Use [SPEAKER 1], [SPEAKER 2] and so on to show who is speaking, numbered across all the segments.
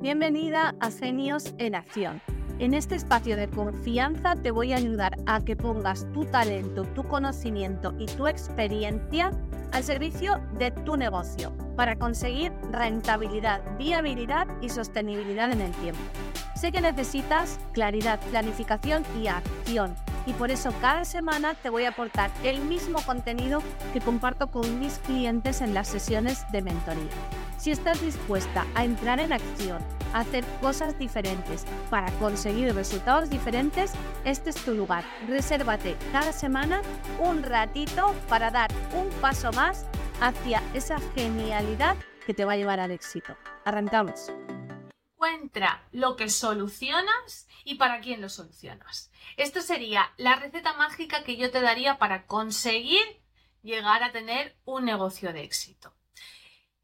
[SPEAKER 1] Bienvenida a Genios en Acción. En este espacio de confianza te voy a ayudar a que pongas tu talento, tu conocimiento y tu experiencia al servicio de tu negocio para conseguir rentabilidad, viabilidad y sostenibilidad en el tiempo. Sé que necesitas claridad, planificación y acción y por eso cada semana te voy a aportar el mismo contenido que comparto con mis clientes en las sesiones de mentoría. Si estás dispuesta a entrar en acción, a hacer cosas diferentes para conseguir resultados diferentes, este es tu lugar. Resérvate cada semana un ratito para dar un paso más hacia esa genialidad que te va a llevar al éxito. Arrancamos.
[SPEAKER 2] Encuentra lo que solucionas y para quién lo solucionas. Esto sería la receta mágica que yo te daría para conseguir llegar a tener un negocio de éxito.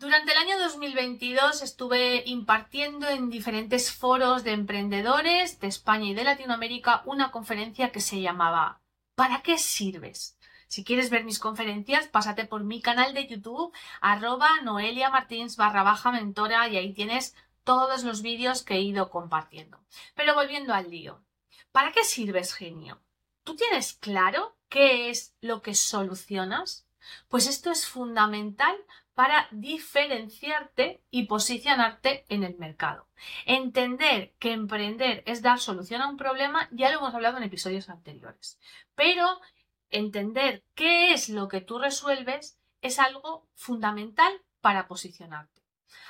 [SPEAKER 2] Durante el año 2022 estuve impartiendo en diferentes foros de emprendedores de España y de Latinoamérica una conferencia que se llamaba ¿Para qué sirves? Si quieres ver mis conferencias, pásate por mi canal de YouTube, arroba Noelia Martins barra baja mentora y ahí tienes todos los vídeos que he ido compartiendo. Pero volviendo al lío. ¿Para qué sirves, genio? ¿Tú tienes claro qué es lo que solucionas? Pues esto es fundamental para diferenciarte y posicionarte en el mercado. Entender que emprender es dar solución a un problema, ya lo hemos hablado en episodios anteriores. Pero entender qué es lo que tú resuelves es algo fundamental para posicionarte.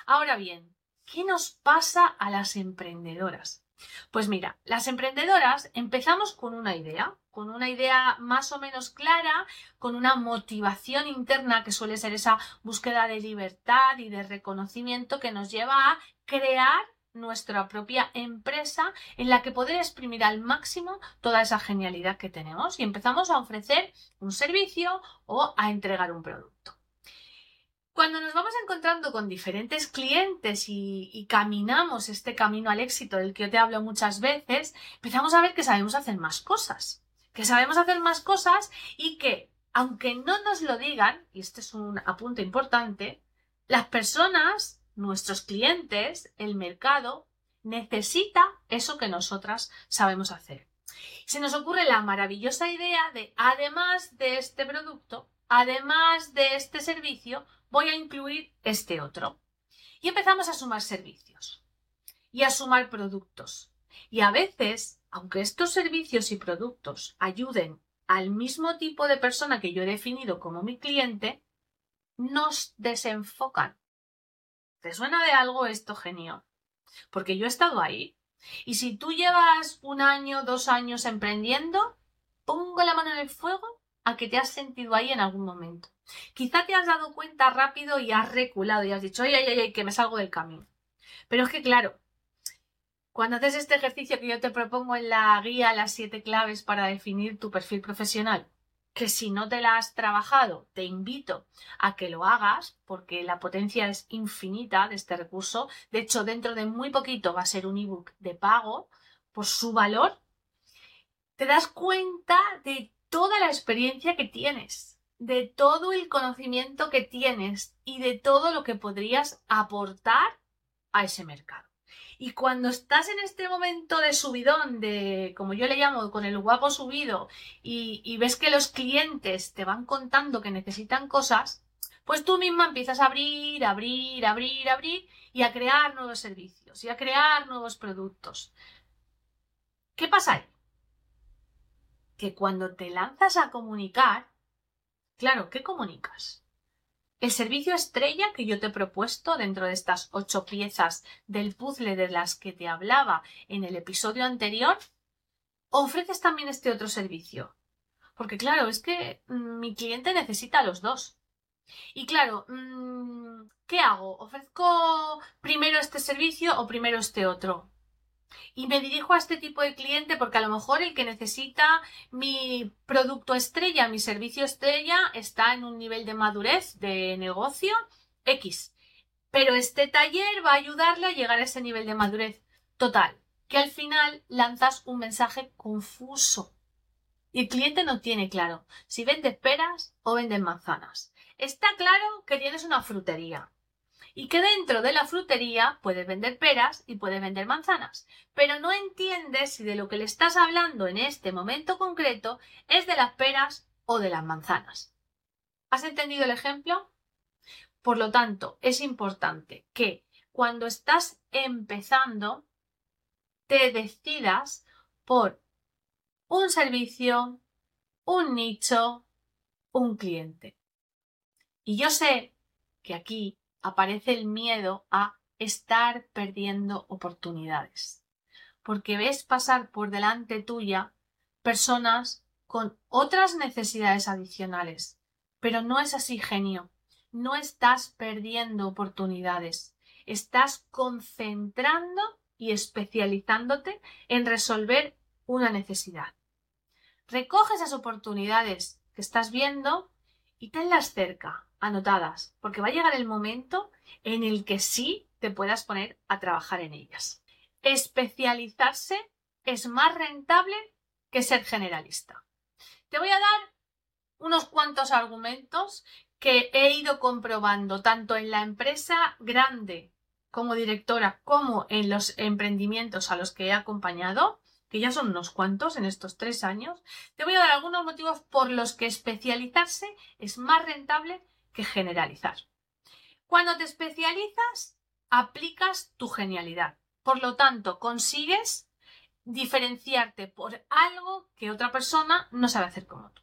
[SPEAKER 2] Ahora bien, ¿qué nos pasa a las emprendedoras? Pues mira, las emprendedoras empezamos con una idea, con una idea más o menos clara, con una motivación interna que suele ser esa búsqueda de libertad y de reconocimiento que nos lleva a crear nuestra propia empresa en la que poder exprimir al máximo toda esa genialidad que tenemos y empezamos a ofrecer un servicio o a entregar un producto. Cuando nos vamos encontrando con diferentes clientes y, caminamos este camino al éxito del que yo te hablo muchas veces, empezamos a ver que sabemos hacer más cosas, que sabemos hacer más cosas y que, aunque no nos lo digan, y este es un apunte importante, las personas, nuestros clientes, el mercado, necesita eso que nosotras sabemos hacer. Se nos ocurre la maravillosa idea de, además de este producto, además de este servicio, voy a incluir este otro. Y empezamos a sumar servicios y a sumar productos. Y a veces, aunque estos servicios y productos ayuden al mismo tipo de persona que yo he definido como mi cliente, nos desenfocan. ¿Te suena de algo esto, genio? Porque yo he estado ahí. Y si tú llevas un año, dos años emprendiendo, pongo la mano en el fuego a que te has sentido ahí en algún momento. Quizá te has dado cuenta rápido y has reculado y has dicho, ay, ay, ay, que me salgo del camino. Pero es que, claro, cuando haces este ejercicio que yo te propongo en la guía, las siete claves para definir tu perfil profesional, que si no te la has trabajado, te invito a que lo hagas porque la potencia es infinita de este recurso. De hecho, dentro de muy poquito va a ser un ebook de pago por su valor. Te das cuenta de toda la experiencia que tienes, de todo el conocimiento que tienes y de todo lo que podrías aportar a ese mercado. Y cuando estás en este momento de subidón, de, como yo le llamo, con el guapo subido, y, y, ves que los clientes te van contando que necesitan cosas, pues tú misma empiezas a abrir, abrir, abrir, abrir, y a crear nuevos servicios, y a crear nuevos productos. ¿Qué pasa ahí? que cuando te lanzas a comunicar, claro, ¿qué comunicas? El servicio estrella que yo te he propuesto dentro de estas ocho piezas del puzzle de las que te hablaba en el episodio anterior, ofreces también este otro servicio. Porque claro, es que mm, mi cliente necesita los dos. Y claro, mm, ¿qué hago? ¿Ofrezco primero este servicio o primero este otro? Y me dirijo a este tipo de cliente porque a lo mejor el que necesita mi producto estrella, mi servicio estrella, está en un nivel de madurez de negocio X. Pero este taller va a ayudarle a llegar a ese nivel de madurez total, que al final lanzas un mensaje confuso. Y el cliente no tiene claro si vende peras o vende manzanas. Está claro que tienes una frutería y que dentro de la frutería puedes vender peras y puedes vender manzanas, pero no entiendes si de lo que le estás hablando en este momento concreto es de las peras o de las manzanas. ¿Has entendido el ejemplo? Por lo tanto, es importante que cuando estás empezando te decidas por un servicio, un nicho, un cliente. Y yo sé que aquí aparece el miedo a estar perdiendo oportunidades. Porque ves pasar por delante tuya personas con otras necesidades adicionales. Pero no es así, genio. No estás perdiendo oportunidades. Estás concentrando y especializándote en resolver una necesidad. Recoge esas oportunidades que estás viendo y tenlas cerca, anotadas, porque va a llegar el momento en el que sí te puedas poner a trabajar en ellas. Especializarse es más rentable que ser generalista. Te voy a dar unos cuantos argumentos que he ido comprobando tanto en la empresa grande como directora como en los emprendimientos a los que he acompañado que ya son unos cuantos en estos tres años, te voy a dar algunos motivos por los que especializarse es más rentable que generalizar. Cuando te especializas, aplicas tu genialidad. Por lo tanto, consigues diferenciarte por algo que otra persona no sabe hacer como tú.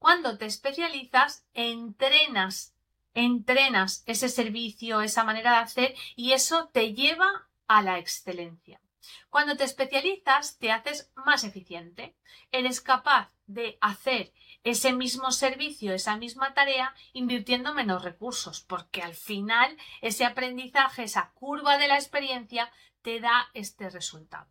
[SPEAKER 2] Cuando te especializas, entrenas, entrenas ese servicio, esa manera de hacer y eso te lleva a la excelencia. Cuando te especializas, te haces más eficiente. Eres capaz de hacer ese mismo servicio, esa misma tarea, invirtiendo menos recursos, porque al final ese aprendizaje, esa curva de la experiencia, te da este resultado.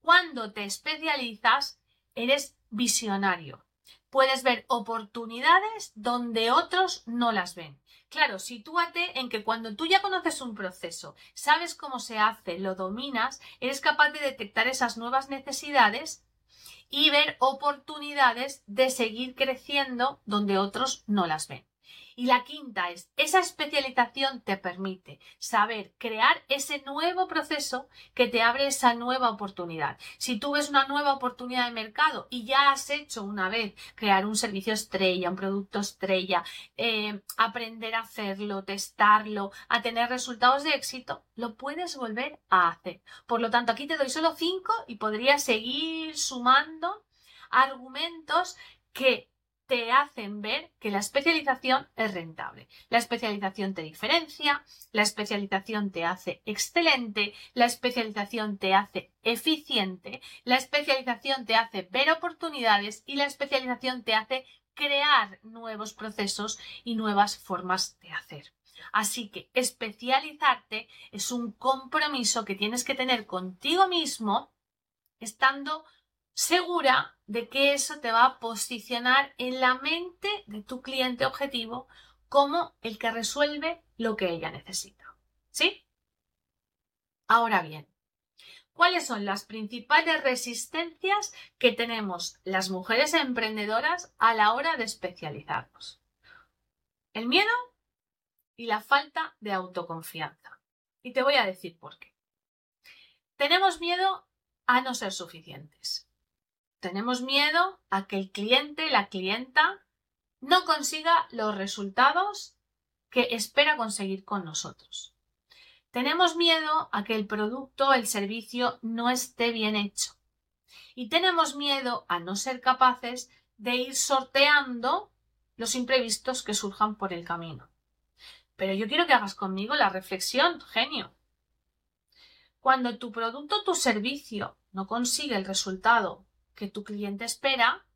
[SPEAKER 2] Cuando te especializas, eres visionario. Puedes ver oportunidades donde otros no las ven. Claro, sitúate en que cuando tú ya conoces un proceso, sabes cómo se hace, lo dominas, eres capaz de detectar esas nuevas necesidades y ver oportunidades de seguir creciendo donde otros no las ven. Y la quinta es, esa especialización te permite saber crear ese nuevo proceso que te abre esa nueva oportunidad. Si tú ves una nueva oportunidad de mercado y ya has hecho una vez crear un servicio estrella, un producto estrella, eh, aprender a hacerlo, testarlo, a tener resultados de éxito, lo puedes volver a hacer. Por lo tanto, aquí te doy solo cinco y podría seguir sumando argumentos que te hacen ver que la especialización es rentable. La especialización te diferencia, la especialización te hace excelente, la especialización te hace eficiente, la especialización te hace ver oportunidades y la especialización te hace crear nuevos procesos y nuevas formas de hacer. Así que especializarte es un compromiso que tienes que tener contigo mismo estando segura de que eso te va a posicionar en la mente de tu cliente objetivo como el que resuelve lo que ella necesita. ¿Sí? Ahora bien, ¿cuáles son las principales resistencias que tenemos las mujeres emprendedoras a la hora de especializarnos? El miedo y la falta de autoconfianza. Y te voy a decir por qué. Tenemos miedo a no ser suficientes tenemos miedo a que el cliente, la clienta, no consiga los resultados que espera conseguir con nosotros. Tenemos miedo a que el producto, el servicio no esté bien hecho. Y tenemos miedo a no ser capaces de ir sorteando los imprevistos que surjan por el camino. Pero yo quiero que hagas conmigo la reflexión, genio. Cuando tu producto tu servicio no consigue el resultado que tu cliente espera,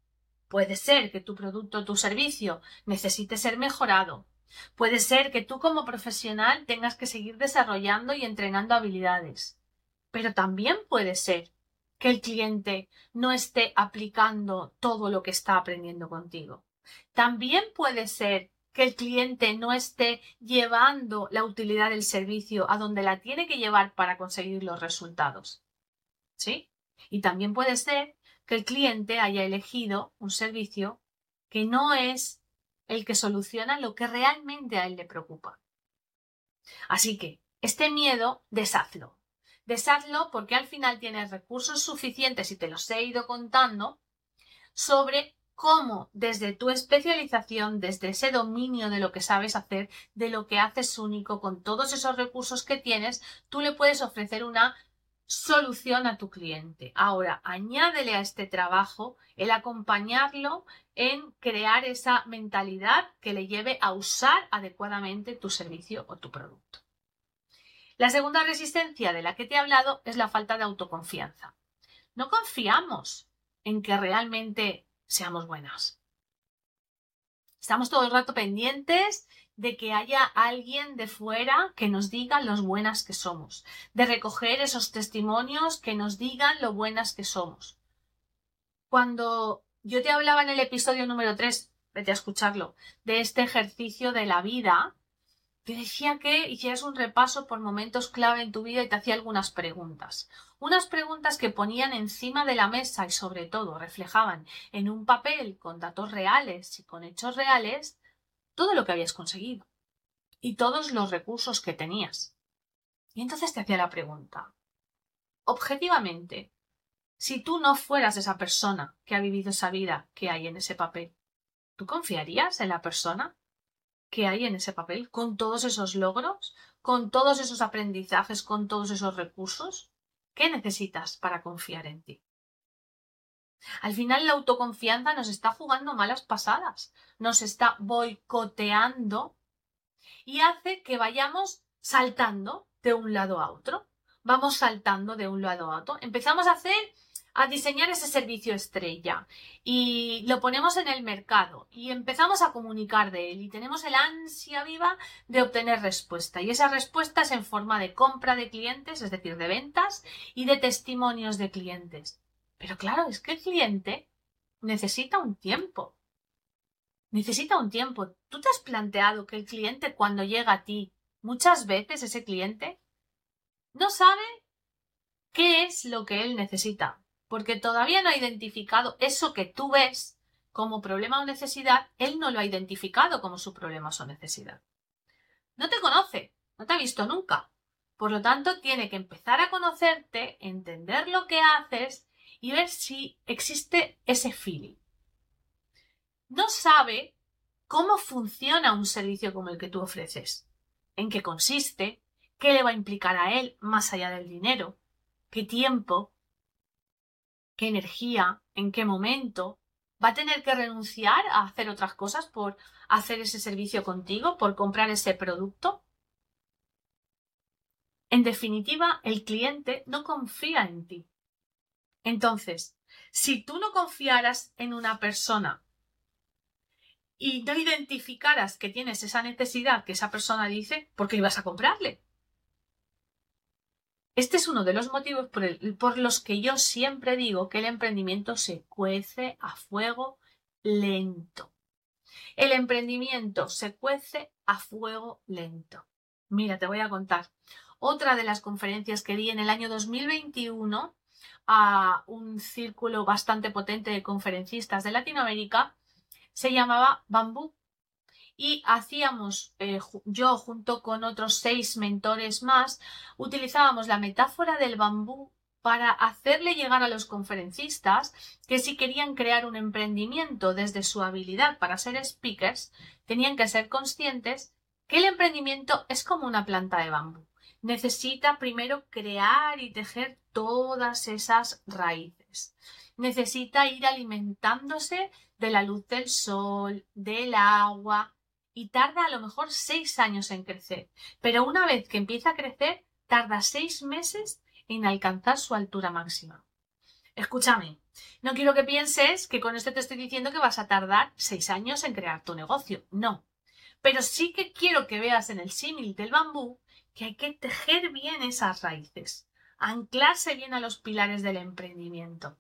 [SPEAKER 2] puede ser que tu producto o tu servicio necesite ser mejorado. Puede ser que tú como profesional tengas que seguir desarrollando y entrenando habilidades. Pero también puede ser que el cliente no esté aplicando todo lo que está aprendiendo contigo. También puede ser que el cliente no esté llevando la utilidad del servicio a donde la tiene que llevar para conseguir los resultados. ¿Sí? Y también puede ser que el cliente haya elegido un servicio que no es el que soluciona lo que realmente a él le preocupa. Así que este miedo, deshazlo. Deshazlo porque al final tienes recursos suficientes, y te los he ido contando, sobre cómo desde tu especialización, desde ese dominio de lo que sabes hacer, de lo que haces único, con todos esos recursos que tienes, tú le puedes ofrecer una solución a tu cliente. Ahora, añádele a este trabajo el acompañarlo en crear esa mentalidad que le lleve a usar adecuadamente tu servicio o tu producto. La segunda resistencia de la que te he hablado es la falta de autoconfianza. No confiamos en que realmente seamos buenas. Estamos todo el rato pendientes de que haya alguien de fuera que nos diga lo buenas que somos, de recoger esos testimonios que nos digan lo buenas que somos. Cuando yo te hablaba en el episodio número 3, vete a escucharlo, de este ejercicio de la vida, te decía que hicieras un repaso por momentos clave en tu vida y te hacía algunas preguntas. Unas preguntas que ponían encima de la mesa y sobre todo reflejaban en un papel con datos reales y con hechos reales todo lo que habías conseguido y todos los recursos que tenías. Y entonces te hacía la pregunta, objetivamente, si tú no fueras esa persona que ha vivido esa vida que hay en ese papel, ¿tú confiarías en la persona? que hay en ese papel, con todos esos logros, con todos esos aprendizajes, con todos esos recursos? ¿Qué necesitas para confiar en ti? Al final la autoconfianza nos está jugando malas pasadas, nos está boicoteando y hace que vayamos saltando de un lado a otro. Vamos saltando de un lado a otro. Empezamos a hacer a diseñar ese servicio estrella y lo ponemos en el mercado y empezamos a comunicar de él y tenemos el ansia viva de obtener respuesta y esa respuesta es en forma de compra de clientes, es decir, de ventas y de testimonios de clientes. Pero claro, es que el cliente necesita un tiempo. Necesita un tiempo. ¿Tú te has planteado que el cliente cuando llega a ti, muchas veces ese cliente no sabe qué es lo que él necesita? porque todavía no ha identificado eso que tú ves como problema o necesidad, él no lo ha identificado como su problema o necesidad. No te conoce, no te ha visto nunca. Por lo tanto, tiene que empezar a conocerte, entender lo que haces y ver si existe ese feeling. No sabe cómo funciona un servicio como el que tú ofreces, en qué consiste, qué le va a implicar a él más allá del dinero, qué tiempo, qué energía, en qué momento. ¿Va a tener que renunciar a hacer otras cosas por hacer ese servicio contigo, por comprar ese producto? En definitiva, el cliente no confía en ti. Entonces, si tú no confiaras en una persona y no identificaras que tienes esa necesidad que esa persona dice, ¿por qué ibas a comprarle? Este es uno de los motivos por, los que yo siempre digo que el emprendimiento se cuece a fuego lento. El emprendimiento se cuece a fuego lento. Mira, te voy a contar. Otra de las conferencias que di en el año 2021 a un círculo bastante potente de conferencistas de Latinoamérica se llamaba Bambú y hacíamos, eh, yo junto con otros seis mentores más, utilizábamos la metáfora del bambú para hacerle llegar a los conferencistas que si querían crear un emprendimiento desde su habilidad para ser speakers, tenían que ser conscientes que el emprendimiento es como una planta de bambú. Necesita primero crear y tejer todas esas raíces. Necesita ir alimentándose de la luz del sol, del agua, y tarda a lo mejor seis años en crecer, pero una vez que empieza a crecer, tarda seis meses en alcanzar su altura máxima. Escúchame, no quiero que pienses que con esto te estoy diciendo que vas a tardar seis años en crear tu negocio, no. Pero sí que quiero que veas en el símil del bambú que hay que tejer bien esas raíces, anclarse bien a los pilares del emprendimiento.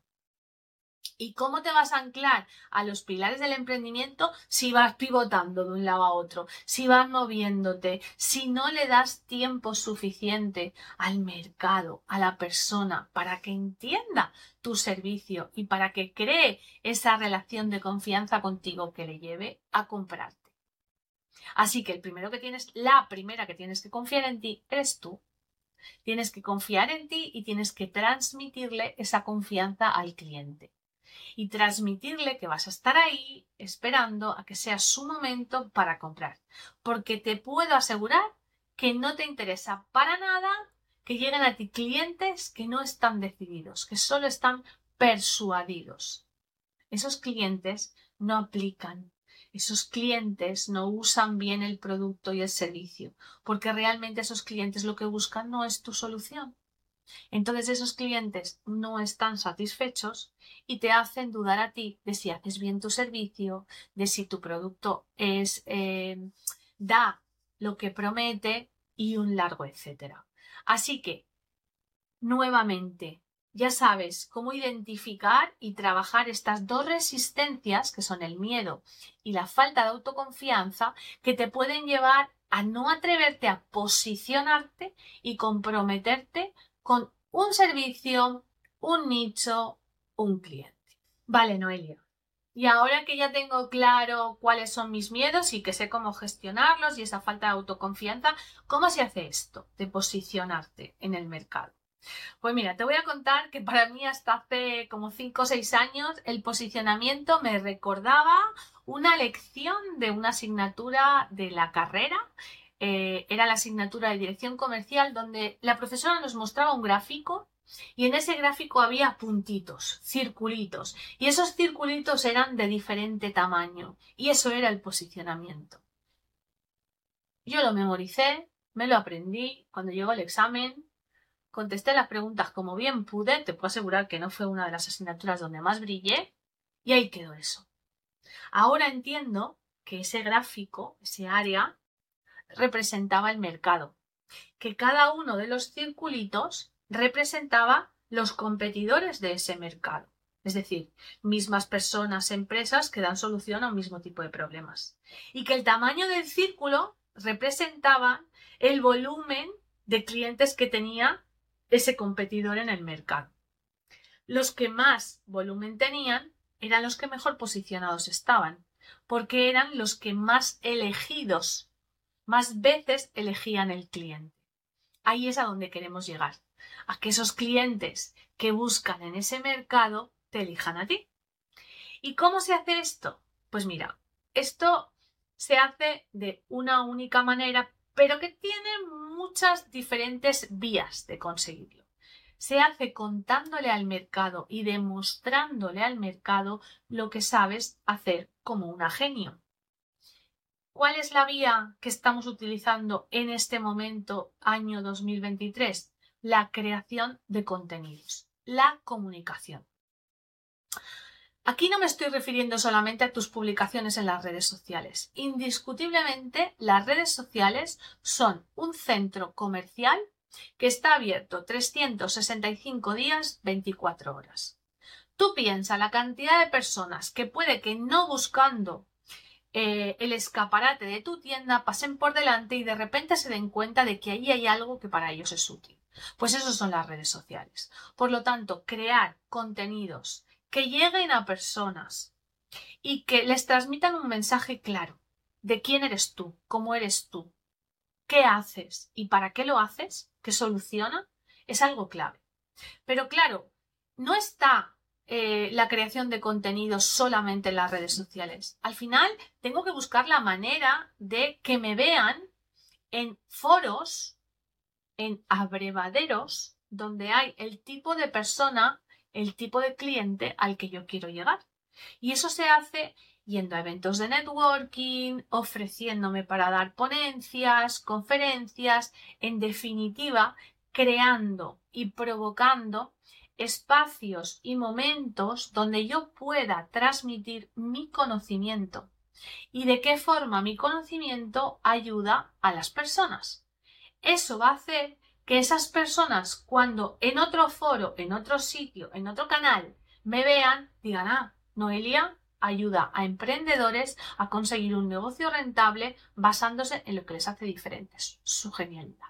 [SPEAKER 2] ¿Y cómo te vas a anclar a los pilares del emprendimiento si vas pivotando de un lado a otro, si vas moviéndote, si no le das tiempo suficiente al mercado, a la persona, para que entienda tu servicio y para que cree esa relación de confianza contigo que le lleve a comprarte? Así que el primero que tienes, la primera que tienes que confiar en ti eres tú. Tienes que confiar en ti y tienes que transmitirle esa confianza al cliente. Y transmitirle que vas a estar ahí esperando a que sea su momento para comprar. Porque te puedo asegurar que no te interesa para nada que lleguen a ti clientes que no están decididos, que solo están persuadidos. Esos clientes no aplican, esos clientes no usan bien el producto y el servicio, porque realmente esos clientes lo que buscan no es tu solución. Entonces esos clientes no están satisfechos y te hacen dudar a ti de si haces bien tu servicio, de si tu producto es eh, da lo que promete y un largo etcétera. Así que, nuevamente, ya sabes cómo identificar y trabajar estas dos resistencias, que son el miedo y la falta de autoconfianza, que te pueden llevar a no atreverte a posicionarte y comprometerte con un servicio, un nicho, un cliente. Vale, Noelia. Y ahora que ya tengo claro cuáles son mis miedos y que sé cómo gestionarlos y esa falta de autoconfianza, ¿cómo se hace esto de posicionarte en el mercado? Pues mira, te voy a contar que para mí hasta hace como 5 o 6 años el posicionamiento me recordaba una lección de una asignatura de la carrera. Eh, era la asignatura de dirección comercial donde la profesora nos mostraba un gráfico y en ese gráfico había puntitos, circulitos, y esos circulitos eran de diferente tamaño, y eso era el posicionamiento. Yo lo memoricé, me lo aprendí, cuando llegó el examen, contesté las preguntas como bien pude, te puedo asegurar que no fue una de las asignaturas donde más brillé, y ahí quedó eso. Ahora entiendo que ese gráfico, ese área, representaba el mercado, que cada uno de los circulitos representaba los competidores de ese mercado. Es decir, mismas personas, empresas que dan solución a un mismo tipo de problemas. Y que el tamaño del círculo representaba el volumen de clientes que tenía ese competidor en el mercado. Los que más volumen tenían eran los que mejor posicionados estaban, porque eran los que más elegidos, más veces elegían el cliente. Ahí es a donde queremos llegar, a que esos clientes que buscan en ese mercado te elijan a ti. ¿Y cómo se hace esto? Pues mira, esto se hace de una única manera, pero que tiene muchas diferentes vías de conseguirlo. Se hace contándole al mercado y demostrándole al mercado lo que sabes hacer como una genio. ¿Cuál es la vía que estamos utilizando en este momento, año 2023? La creación de contenidos, la comunicación. Aquí no me estoy refiriendo solamente a tus publicaciones en las redes sociales. Indiscutiblemente, las redes sociales son un centro comercial que está abierto 365 días, 24 horas. Tú piensa la cantidad de personas que puede que no buscando eh, el escaparate de tu tienda pasen por delante y de repente se den cuenta de que ahí hay algo que para ellos es útil. Pues eso son las redes sociales. Por lo tanto, crear contenidos que lleguen a personas y que les transmitan un mensaje claro de quién eres tú, cómo eres tú, qué haces y para qué lo haces, qué soluciona, es algo clave. Pero claro, no está eh, la creación de contenidos solamente en las redes sociales. Al final, tengo que buscar la manera de que me vean en foros, en abrevaderos, donde hay el tipo de persona el tipo de cliente al que yo quiero llegar. Y eso se hace yendo a eventos de networking, ofreciéndome para dar ponencias, conferencias, en definitiva, creando y provocando espacios y momentos donde yo pueda transmitir mi conocimiento y de qué forma mi conocimiento ayuda a las personas. Eso va a hacer que esas personas cuando en otro foro, en otro sitio, en otro canal me vean, digan, ah, Noelia ayuda a emprendedores a conseguir un negocio rentable basándose en lo que les hace diferentes, su genialidad.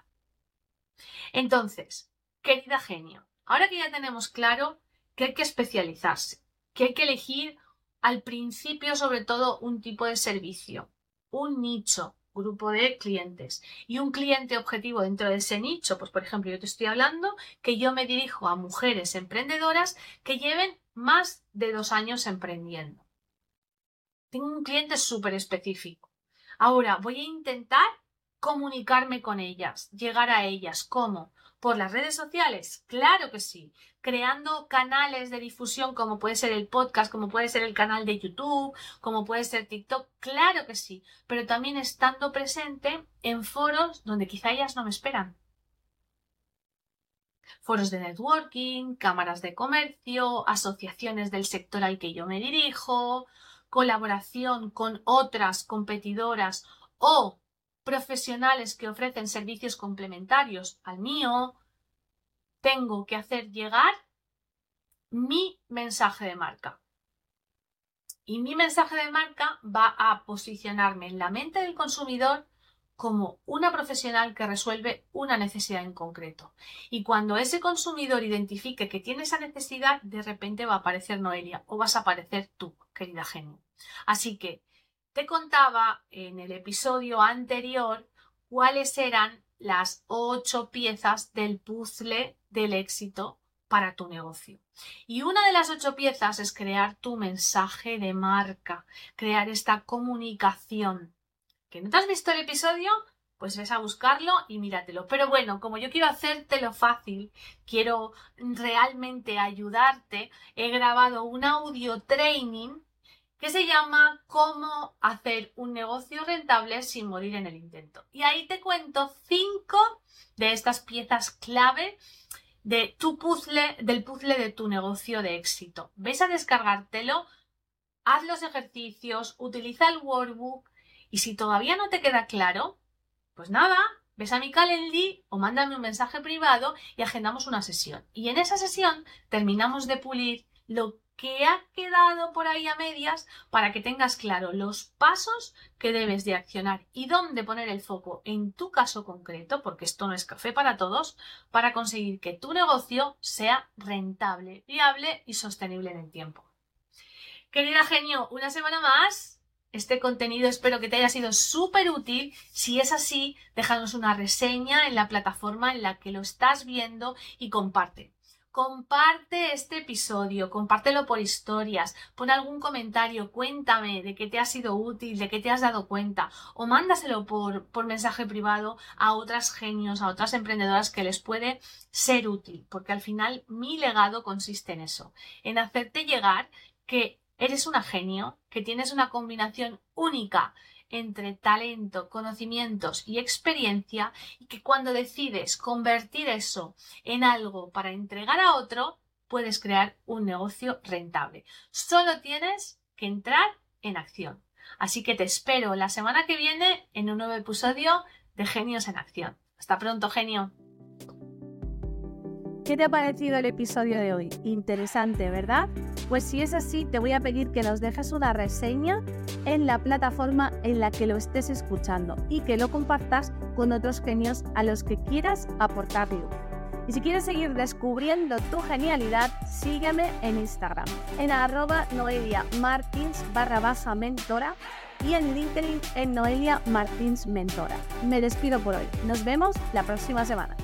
[SPEAKER 2] Entonces, querida genio, ahora que ya tenemos claro que hay que especializarse, que hay que elegir al principio sobre todo un tipo de servicio, un nicho, grupo de clientes. Y un cliente objetivo dentro de ese nicho, pues por ejemplo, yo te estoy hablando que yo me dirijo a mujeres emprendedoras que lleven más de dos años emprendiendo. Tengo un cliente súper específico. Ahora voy a intentar comunicarme con ellas, llegar a ellas. ¿Cómo? ¿Por las redes sociales? Claro que sí. Creando canales de difusión como puede ser el podcast, como puede ser el canal de YouTube, como puede ser TikTok. Claro que sí. Pero también estando presente en foros donde quizá ellas no me esperan. Foros de networking, cámaras de comercio, asociaciones del sector al que yo me dirijo, colaboración con otras competidoras o profesionales que ofrecen servicios complementarios al mío, tengo que hacer llegar mi mensaje de marca. Y mi mensaje de marca va a posicionarme en la mente del consumidor como una profesional que resuelve una necesidad en concreto. Y cuando ese consumidor identifique que tiene esa necesidad, de repente va a aparecer Noelia o vas a aparecer tú, querida genio. Así que te contaba en el episodio anterior cuáles eran las ocho piezas del puzzle del éxito para tu negocio. Y una de las ocho piezas es crear tu mensaje de marca, crear esta comunicación. ¿Que no te has visto el episodio? Pues ves a buscarlo y míratelo. Pero bueno, como yo quiero hacértelo fácil, quiero realmente ayudarte, he grabado un audio training que se llama Cómo hacer un negocio rentable sin morir en el intento. Y ahí te cuento cinco de estas piezas clave de tu puzzle, del puzzle de tu negocio de éxito. Ves a descargártelo, haz los ejercicios, utiliza el workbook y si todavía no te queda claro, pues nada, ves a mi Calendly o mándame un mensaje privado y agendamos una sesión. Y en esa sesión terminamos de pulir lo que ha quedado por ahí a medias para que tengas claro los pasos que debes de accionar y dónde poner el foco en tu caso concreto, porque esto no es café para todos, para conseguir que tu negocio sea rentable, viable y sostenible en el tiempo. Querida genio, una semana más. Este contenido espero que te haya sido súper útil. Si es así, déjanos una reseña en la plataforma en la que lo estás viendo y comparte. Comparte este episodio, compártelo por historias, pon algún comentario, cuéntame de qué te ha sido útil, de qué te has dado cuenta, o mándaselo por, por mensaje privado a otras genios, a otras emprendedoras que les puede ser útil, porque al final mi legado consiste en eso, en hacerte llegar que eres una genio, que tienes una combinación única entre talento, conocimientos y experiencia y que cuando decides convertir eso en algo para entregar a otro, puedes crear un negocio rentable. Solo tienes que entrar en acción. Así que te espero la semana que viene en un nuevo episodio de Genios en Acción. Hasta pronto, genio.
[SPEAKER 1] ¿Qué te ha parecido el episodio de hoy? Interesante, ¿verdad? Pues si es así, te voy a pedir que nos dejes una reseña en la plataforma en la que lo estés escuchando y que lo compartas con otros genios a los que quieras aportar. Y si quieres seguir descubriendo tu genialidad, sígueme en Instagram, en arroba Noelia Martins barra baja mentora y en LinkedIn en Noelia Martins Mentora. Me despido por hoy. Nos vemos la próxima semana.